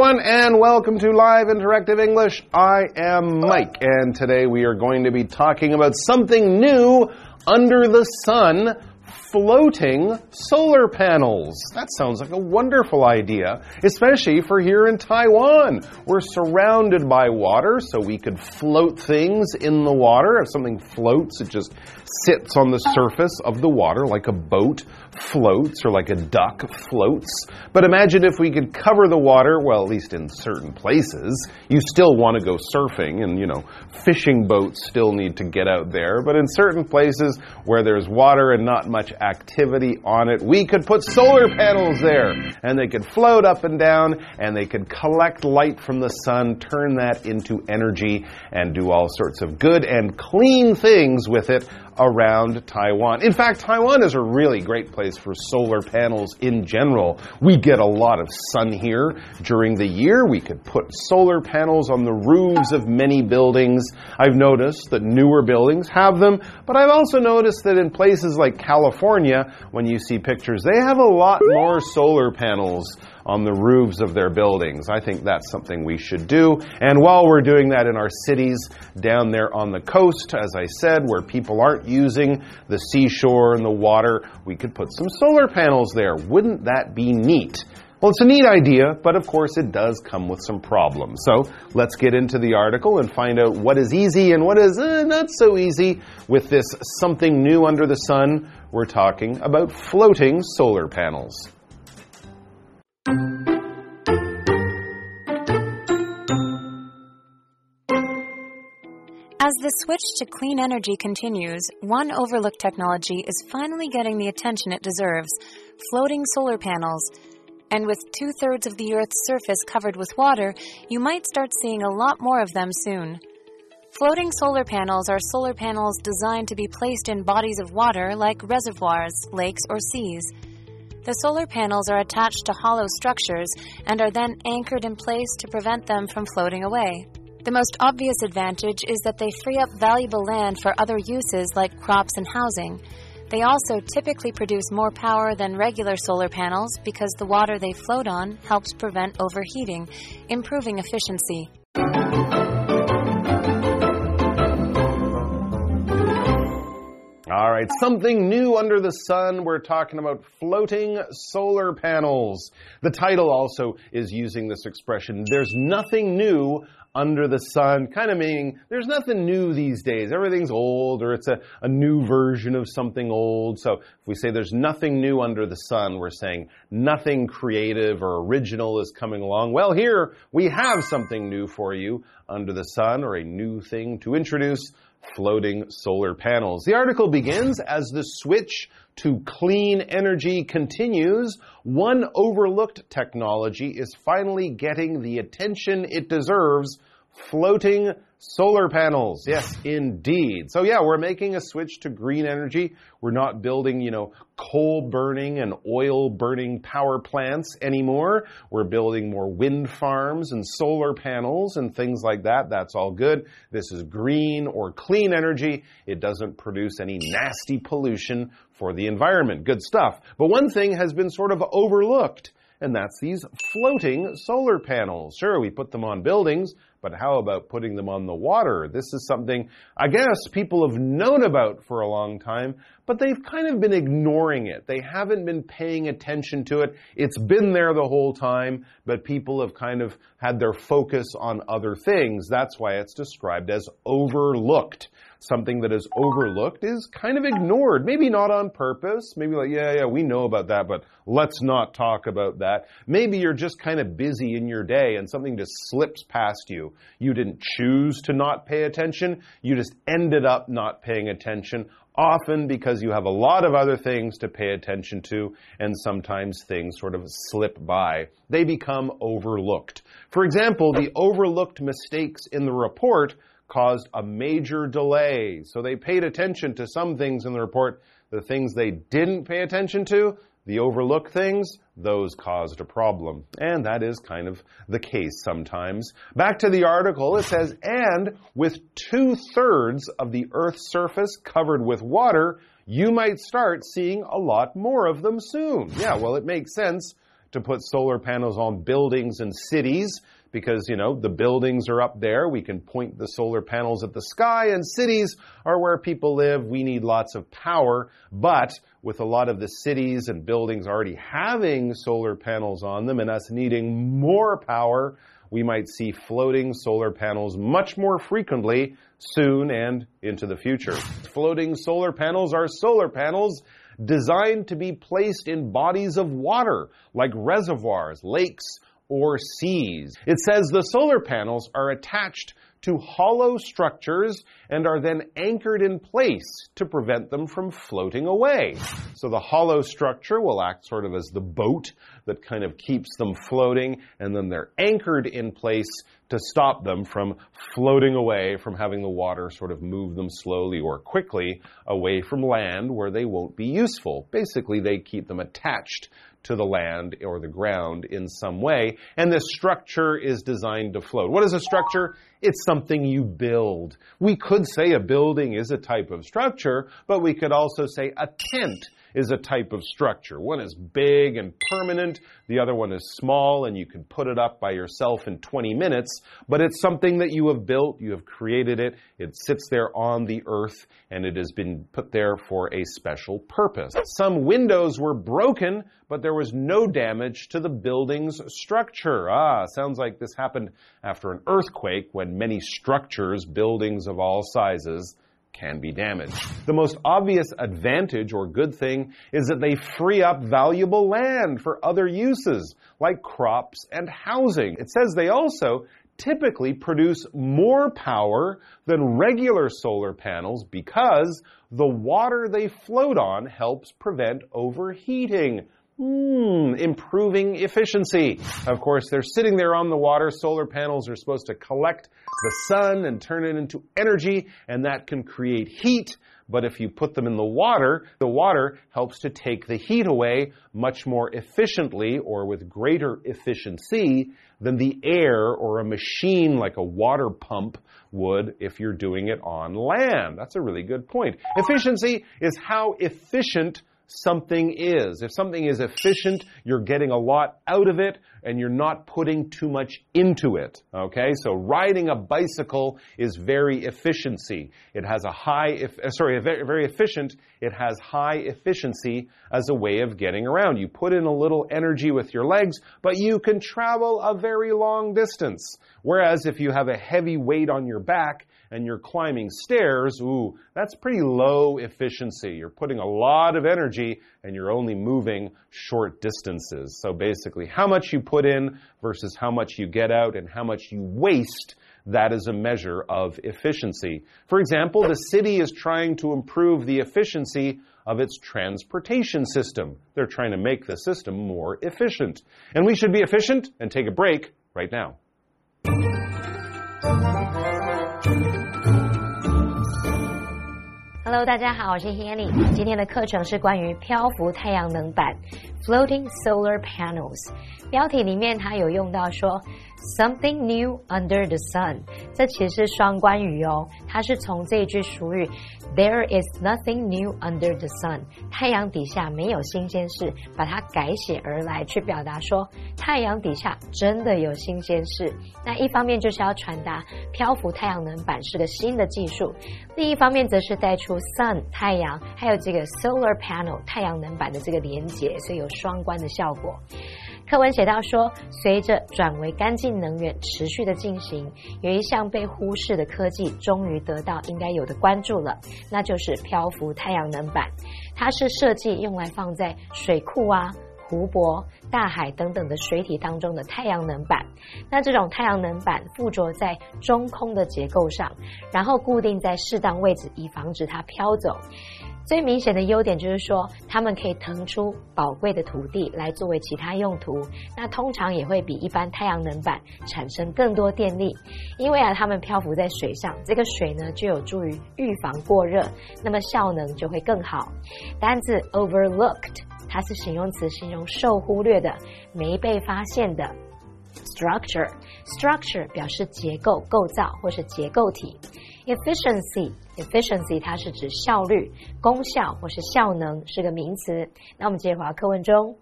everyone, and welcome to Live Interactive English. I am Mike, and today we are going to be talking about something new under the sun floating solar panels. That sounds like a wonderful idea, especially for here in Taiwan. We're surrounded by water, so we could float things in the water. If something floats, it just sits on the surface of the water like a boat floats or like a duck floats. But imagine if we could cover the water, well, at least in certain places. You still want to go surfing, and, you know, fishing boats still need to get out there. But in certain places where there's water and not much activity on it, we could put solar panels there, and they could float up and down, and they could collect light from the sun, turn that into energy, and do all sorts of good and clean things with it around Taiwan. In fact, Taiwan is a really great place for solar panels in general. We get a lot of sun here during the year. We could put solar panels on the roofs of many buildings. I've noticed that newer buildings have them, but I've also noticed that in places like California, when you see pictures, they have a lot more solar panels on the roofs of their buildings. I think that's something we should do. And while we're doing that in our cities down there on the coast, as I said, where people aren't using the seashore and the water, we could put some solar panels there. Wouldn't that be neat? Well, it's a neat idea, but of course it does come with some problems. So let's get into the article and find out what is easy and what is eh, not so easy with this something new under the sun. We're talking about floating solar panels. As the switch to clean energy continues, one overlooked technology is finally getting the attention it deserves floating solar panels. And with two thirds of the Earth's surface covered with water, you might start seeing a lot more of them soon. Floating solar panels are solar panels designed to be placed in bodies of water like reservoirs, lakes, or seas. The solar panels are attached to hollow structures and are then anchored in place to prevent them from floating away. The most obvious advantage is that they free up valuable land for other uses like crops and housing. They also typically produce more power than regular solar panels because the water they float on helps prevent overheating, improving efficiency. All right, something new under the sun. We're talking about floating solar panels. The title also is using this expression. There's nothing new under the sun, kind of meaning there's nothing new these days. Everything's old or it's a, a new version of something old. So if we say there's nothing new under the sun, we're saying nothing creative or original is coming along. Well, here we have something new for you under the sun or a new thing to introduce floating solar panels. The article begins as the switch to clean energy continues. One overlooked technology is finally getting the attention it deserves floating solar panels. Yes, indeed. So yeah, we're making a switch to green energy. We're not building, you know, coal burning and oil burning power plants anymore. We're building more wind farms and solar panels and things like that. That's all good. This is green or clean energy. It doesn't produce any nasty pollution for the environment. Good stuff. But one thing has been sort of overlooked and that's these floating solar panels. Sure, we put them on buildings, but how about putting them on the water? This is something I guess people have known about for a long time, but they've kind of been ignoring it. They haven't been paying attention to it. It's been there the whole time, but people have kind of had their focus on other things. That's why it's described as overlooked something that is overlooked is kind of ignored. Maybe not on purpose. Maybe like, yeah, yeah, we know about that, but let's not talk about that. Maybe you're just kind of busy in your day and something just slips past you. You didn't choose to not pay attention. You just ended up not paying attention often because you have a lot of other things to pay attention to, and sometimes things sort of slip by. They become overlooked. For example, the overlooked mistakes in the report caused a major delay. So they paid attention to some things in the report. The things they didn't pay attention to, the overlook things, those caused a problem. And that is kind of the case sometimes. Back to the article, it says, and with two thirds of the Earth's surface covered with water, you might start seeing a lot more of them soon. Yeah, well, it makes sense to put solar panels on buildings and cities because, you know, the buildings are up there. We can point the solar panels at the sky, and cities are where people live. We need lots of power. But with a lot of the cities and buildings already having solar panels on them and us needing more power, we might see floating solar panels much more frequently soon and into the future. Floating solar panels are solar panels designed to be placed in bodies of water, like reservoirs, lakes, or seas. It says the solar panels are attached to hollow structures and are then anchored in place to prevent them from floating away. So the hollow structure will act sort of as the boat that kind of keeps them floating, and then they're anchored in place to stop them from floating away, from having the water sort of move them slowly or quickly away from land where they won't be useful. Basically, they keep them attached to the land or the ground in some way. And this structure is designed to float. What is a structure? It's something you build. We could say a building is a type of structure, but we could also say a tent is a type of structure. One is big and permanent, the other one is small and you can put it up by yourself in 20 minutes, but it's something that you have built, you have created it, it sits there on the earth, and it has been put there for a special purpose. Some windows were broken, but there was no damage to the building's structure. Ah, sounds like this happened after an earthquake when many structures, buildings of all sizes, can be damaged. The most obvious advantage or good thing is that they free up valuable land for other uses, like crops and housing. It says they also typically produce more power than regular solar panels because the water they float on helps prevent overheating. Hmm, improving efficiency. Of course, they're sitting there on the water. Solar panels are supposed to collect the sun and turn it into energy, and that can create heat. But if you put them in the water, the water helps to take the heat away much more efficiently or with greater efficiency than the air or a machine like a water pump would if you're doing it on land. That's a really good point. Efficiency is how efficient something is. If something is efficient, you're getting a lot out of it and you're not putting too much into it. Okay? So riding a bicycle is very efficiency. It has a high, uh, sorry, very efficient. It has high efficiency as a way of getting around. You put in a little energy with your legs, but you can travel a very long distance. Whereas if you have a heavy weight on your back, and you're climbing stairs, ooh, that's pretty low efficiency. You're putting a lot of energy and you're only moving short distances. So basically, how much you put in versus how much you get out and how much you waste that is a measure of efficiency. For example, the city is trying to improve the efficiency of its transportation system. They're trying to make the system more efficient. And we should be efficient and take a break right now. Hello，大家好，我是 Hanny。今天的课程是关于漂浮太阳能板 （Floating Solar Panels）。标题里面它有用到说。Something new under the sun，这其实是双关语哦。它是从这一句俗语 "There is nothing new under the sun"，太阳底下没有新鲜事，把它改写而来，去表达说太阳底下真的有新鲜事。那一方面就是要传达漂浮太阳能板是个新的技术，另一方面则是带出 sun 太阳，还有这个 solar panel 太阳能板的这个连接，所以有双关的效果。课文写到说，随着转为干净能源持续的进行，有一项被忽视的科技终于得到应该有的关注了，那就是漂浮太阳能板。它是设计用来放在水库啊、湖泊、大海等等的水体当中的太阳能板。那这种太阳能板附着在中空的结构上，然后固定在适当位置，以防止它飘走。最明显的优点就是说，它们可以腾出宝贵的土地来作为其他用途。那通常也会比一般太阳能板产生更多电力，因为啊，它们漂浮在水上，这个水呢就有助于预防过热，那么效能就会更好。单字 overlooked。它是形容词，形容受忽略的、没被发现的。structure structure 表示结构、构造或是结构体。efficiency efficiency 它是指效率、功效或是效能，是个名词。那我们接着回到课文中。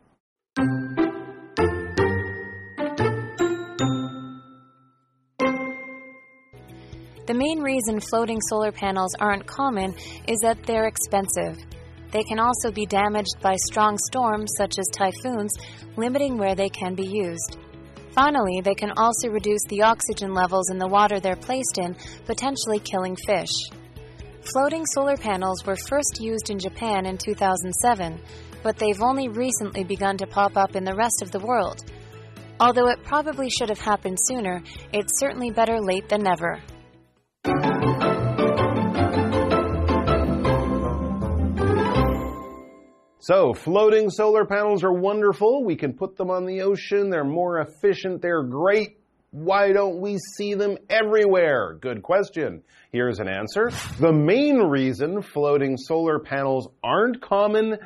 The main reason floating solar panels aren't common is that they're expensive. They can also be damaged by strong storms such as typhoons, limiting where they can be used. Finally, they can also reduce the oxygen levels in the water they're placed in, potentially killing fish. Floating solar panels were first used in Japan in 2007, but they've only recently begun to pop up in the rest of the world. Although it probably should have happened sooner, it's certainly better late than never. So, floating solar panels are wonderful. We can put them on the ocean. They're more efficient. They're great. Why don't we see them everywhere? Good question. Here's an answer. The main reason floating solar panels aren't common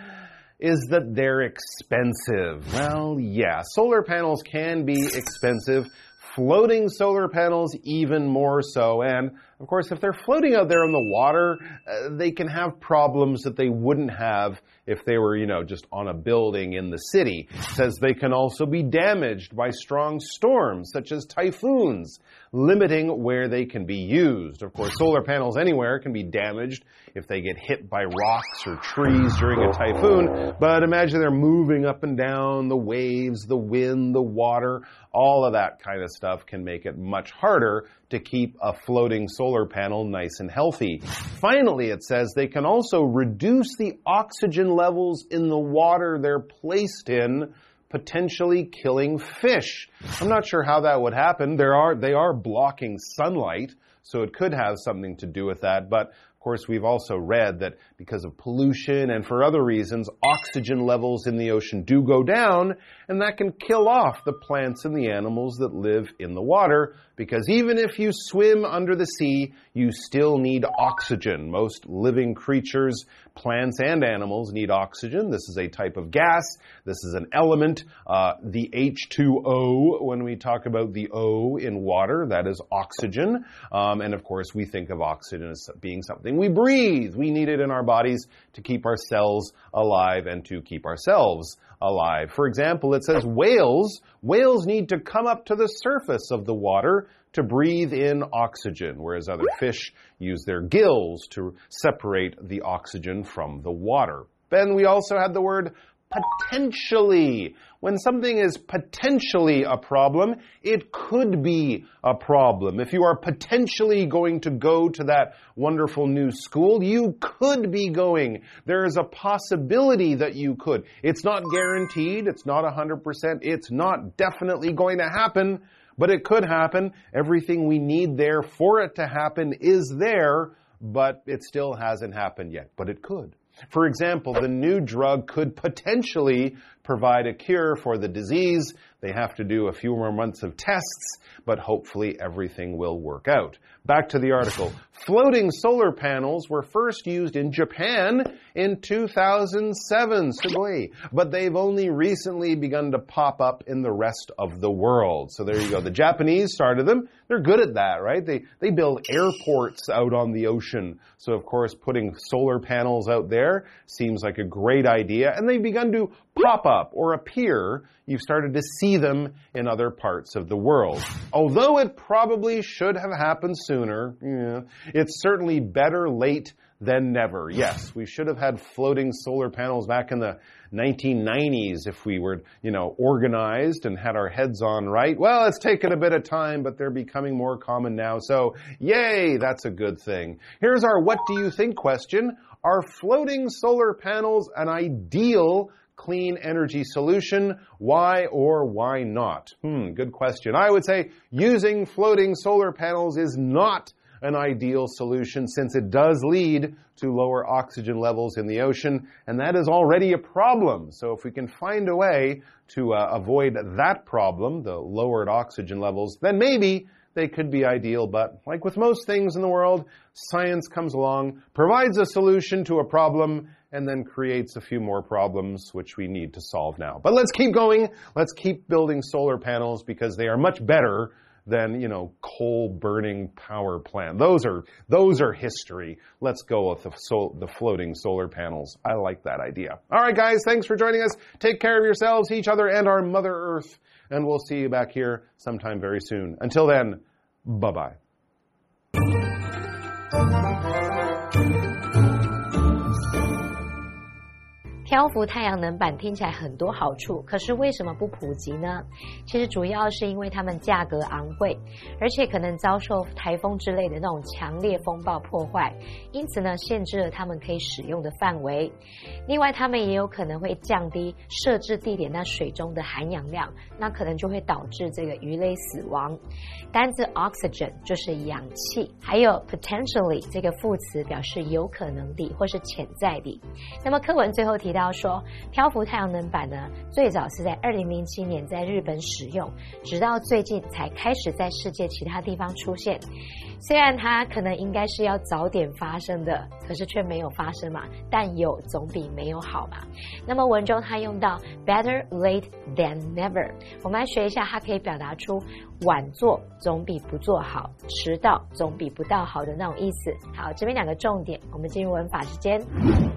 is that they're expensive. Well, yeah, solar panels can be expensive. Floating solar panels even more so. And of course, if they're floating out there in the water, uh, they can have problems that they wouldn't have if they were, you know, just on a building in the city. It says they can also be damaged by strong storms, such as typhoons, limiting where they can be used. Of course, solar panels anywhere can be damaged if they get hit by rocks or trees during a typhoon, but imagine they're moving up and down, the waves, the wind, the water, all of that kind of stuff can make it much harder to keep a floating solar panel nice and healthy. Finally, it says they can also reduce the oxygen levels in the water they're placed in potentially killing fish. I'm not sure how that would happen. There are, they are blocking sunlight, so it could have something to do with that, but of course, we've also read that because of pollution and for other reasons, oxygen levels in the ocean do go down, and that can kill off the plants and the animals that live in the water, because even if you swim under the sea, you still need oxygen. Most living creatures, plants and animals, need oxygen. This is a type of gas. This is an element. Uh, the H2O, when we talk about the O in water, that is oxygen. Um, and of course, we think of oxygen as being something we breathe. We need it in our bodies to keep our cells alive and to keep ourselves alive. For example, it says whales, whales need to come up to the surface of the water to breathe in oxygen, whereas other fish use their gills to separate the oxygen from the water. Then we also had the word potentially. When something is potentially a problem, it could be a problem. If you are potentially going to go to that wonderful new school, you could be going. There is a possibility that you could. It's not guaranteed. It's not 100%. It's not definitely going to happen, but it could happen. Everything we need there for it to happen is there, but it still hasn't happened yet, but it could. For example, the new drug could potentially provide a cure for the disease. They have to do a few more months of tests, but hopefully everything will work out. Back to the article. Floating solar panels were first used in Japan in 2007, sugoi, but they've only recently begun to pop up in the rest of the world. So there you go. The Japanese started them. They're good at that, right? They, they build airports out on the ocean. So of course, putting solar panels out there seems like a great idea. And they've begun to pop up or appear, you've started to see them in other parts of the world. Although it probably should have happened sooner, yeah, it's certainly better late than never. Yes, we should have had floating solar panels back in the 1990s if we were, you know, organized and had our heads on right. Well, it's taken a bit of time, but they're becoming more common now. So, yay, that's a good thing. Here's our what do you think question. Are floating solar panels an ideal clean energy solution? Why or why not? Hmm, good question. I would say using floating solar panels is not an ideal solution since it does lead to lower oxygen levels in the ocean, and that is already a problem. So if we can find a way to uh, avoid that problem, the lowered oxygen levels, then maybe they could be ideal, but like with most things in the world, science comes along, provides a solution to a problem, and then creates a few more problems which we need to solve now. But let's keep going. Let's keep building solar panels because they are much better than, you know, coal burning power plant. Those are those are history. Let's go with the the floating solar panels. I like that idea. All right guys, thanks for joining us. Take care of yourselves, each other and our mother earth, and we'll see you back here sometime very soon. Until then, bye-bye. 漂浮太阳能板听起来很多好处，可是为什么不普及呢？其实主要是因为它们价格昂贵，而且可能遭受台风之类的那种强烈风暴破坏，因此呢，限制了它们可以使用的范围。另外，它们也有可能会降低设置地点那水中的含氧量，那可能就会导致这个鱼类死亡。单字 oxygen 就是氧气，还有 potentially 这个副词表示有可能的或是潜在的。那么课文最后提到。要说漂浮太阳能板呢，最早是在二零零七年在日本使用，直到最近才开始在世界其他地方出现。虽然它可能应该是要早点发生的，可是却没有发生嘛。但有总比没有好嘛。那么文中它用到 better late than never，我们来学一下，它可以表达出晚做总比不做好，迟到总比不到好的那种意思。好，这边两个重点，我们进入文法时间。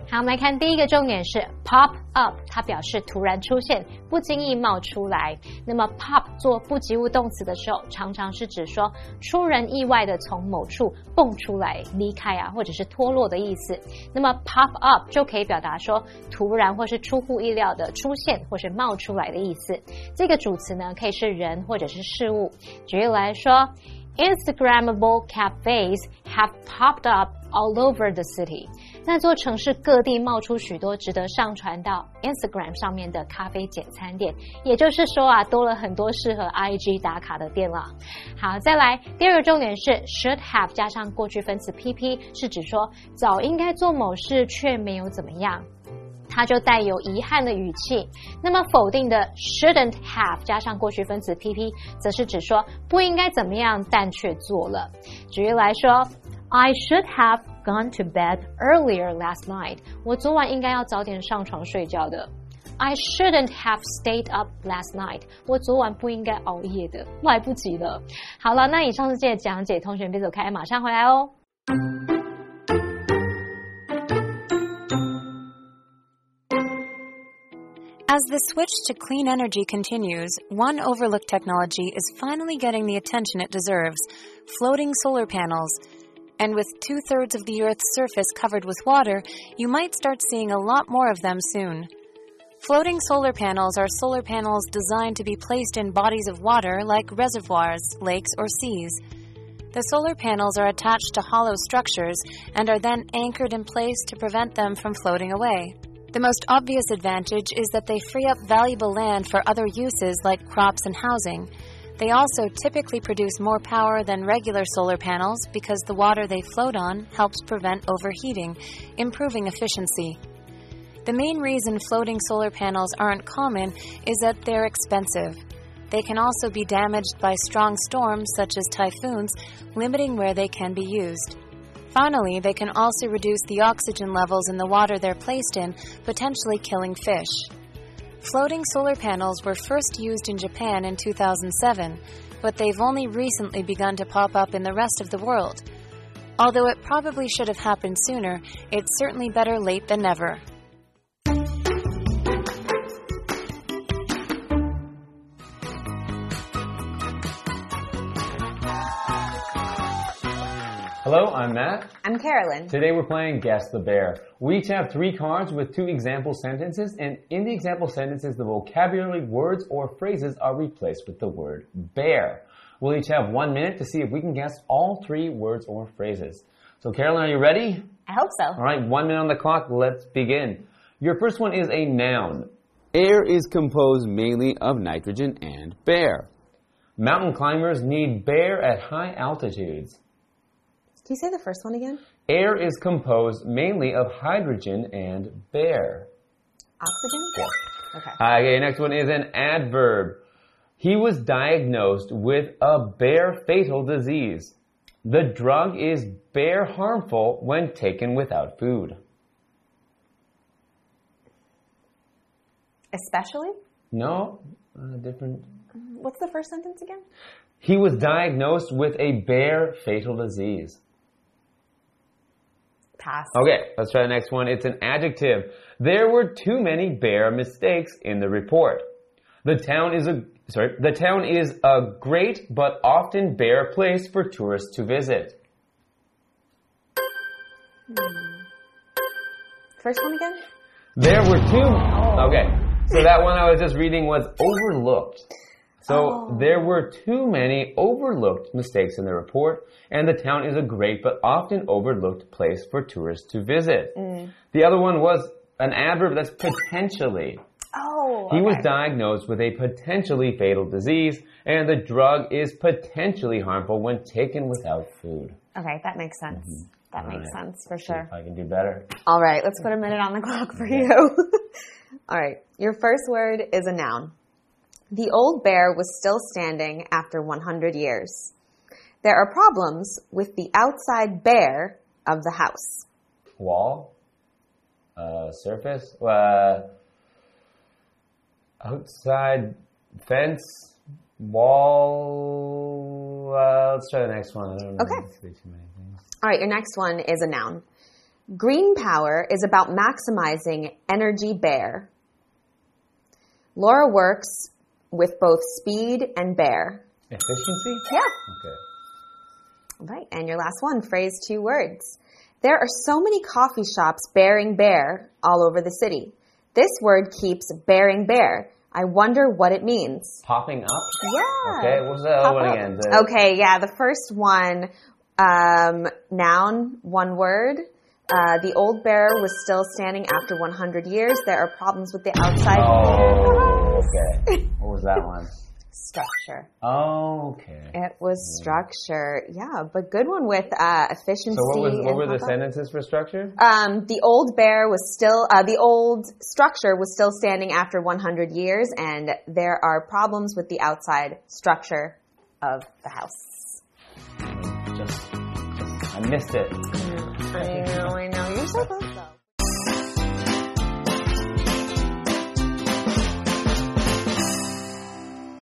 好，我们来看第一个重点是 pop up，它表示突然出现，不经意冒出来。那么 pop 做不及物动词的时候，常常是指说出人意外的从从某处蹦出来、离开啊，或者是脱落的意思。那么 pop up 就可以表达说突然或是出乎意料的出现或是冒出来的意思。这个主词呢，可以是人或者是事物。举例来说，Instagrammable cafes have popped up all over the city。那座城市各地冒出许多值得上传到 Instagram 上面的咖啡简餐店，也就是说啊，多了很多适合 IG 打卡的店了。好，再来第二个重点是 should have 加上过去分词 PP，是指说早应该做某事却没有怎么样，它就带有遗憾的语气。那么否定的 shouldn't have 加上过去分词 PP，则是指说不应该怎么样，但却做了。举例来说 ，I should have。gone to bed earlier last night. 我昨晚应该要早点上床睡觉的。I shouldn't have stayed up last night. 我昨晚不应该熬夜的，来不及了。好了，那以上是这些讲解，同学别走开，马上回来哦。As the switch to clean energy continues, one overlooked technology is finally getting the attention it deserves floating solar panels. And with two thirds of the Earth's surface covered with water, you might start seeing a lot more of them soon. Floating solar panels are solar panels designed to be placed in bodies of water like reservoirs, lakes, or seas. The solar panels are attached to hollow structures and are then anchored in place to prevent them from floating away. The most obvious advantage is that they free up valuable land for other uses like crops and housing. They also typically produce more power than regular solar panels because the water they float on helps prevent overheating, improving efficiency. The main reason floating solar panels aren't common is that they're expensive. They can also be damaged by strong storms such as typhoons, limiting where they can be used. Finally, they can also reduce the oxygen levels in the water they're placed in, potentially killing fish. Floating solar panels were first used in Japan in 2007, but they've only recently begun to pop up in the rest of the world. Although it probably should have happened sooner, it's certainly better late than never. Hello, I'm Matt. I'm Carolyn. Today we're playing Guess the Bear. We each have three cards with two example sentences, and in the example sentences, the vocabulary words or phrases are replaced with the word bear. We'll each have one minute to see if we can guess all three words or phrases. So, Carolyn, are you ready? I hope so. All right, one minute on the clock. Let's begin. Your first one is a noun. Air is composed mainly of nitrogen and bear. Mountain climbers need bear at high altitudes. Can you say the first one again? Air is composed mainly of hydrogen and bear. Oxygen? Yeah. Okay. Okay, next one is an adverb. He was diagnosed with a bear fatal disease. The drug is bear harmful when taken without food. Especially? No, uh, different. What's the first sentence again? He was diagnosed with a bear fatal disease. Pass. Okay, let's try the next one. It's an adjective. There were too many bear mistakes in the report. The town is a sorry, the town is a great but often bear place for tourists to visit. Hmm. First one again? There were two oh. Okay. So that one I was just reading was overlooked. So oh. there were too many overlooked mistakes in the report, and the town is a great but often overlooked place for tourists to visit. Mm. The other one was an adverb that's potentially. Oh. He was diagnosed with a potentially fatal disease, and the drug is potentially harmful when taken without food. Okay, that makes sense. Mm-hmm. That makes Alright. sense for sure. if I can do better. All right, let's put a minute on the clock for you. All right, your first word is a noun. The old bear was still standing after 100 years. There are problems with the outside bear of the house. Wall, uh, surface, uh, outside fence, wall. Uh, let's try the next one. I don't. Okay. Too many things. All right, your next one is a noun. Green power is about maximizing energy bear. Laura works with both speed and bear. Efficiency. Yeah. Okay. Right, and your last one, phrase two words. There are so many coffee shops bearing bear all over the city. This word keeps bearing bear. I wonder what it means. Popping up. Yeah. Okay. What's the other Pop one again? The- Okay, yeah, the first one, um, noun, one word. Uh, the old bear was still standing after 100 years. There are problems with the outside Oh. Okay. What was that one? structure. Okay. It was structure. Yeah, but good one with uh, efficiency. So what was what were the up. sentences for structure? Um, the old bear was still, uh, the old structure was still standing after 100 years, and there are problems with the outside structure of the house. Just, just I missed it. I know, I know. You're so close.